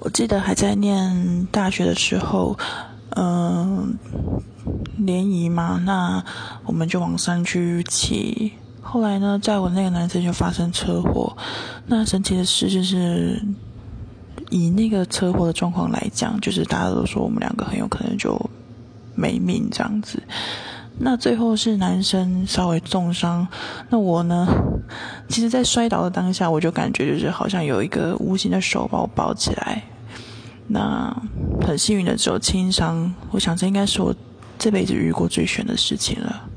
我记得还在念大学的时候，嗯，联谊嘛，那我们就往山区骑。后来呢，在我那个男生就发生车祸。那神奇的事就是，以那个车祸的状况来讲，就是大家都说我们两个很有可能就没命这样子。那最后是男生稍微重伤，那我呢？其实，在摔倒的当下，我就感觉就是好像有一个无形的手把我抱起来。那很幸运的只有轻伤，我想这应该是我这辈子遇过最悬的事情了。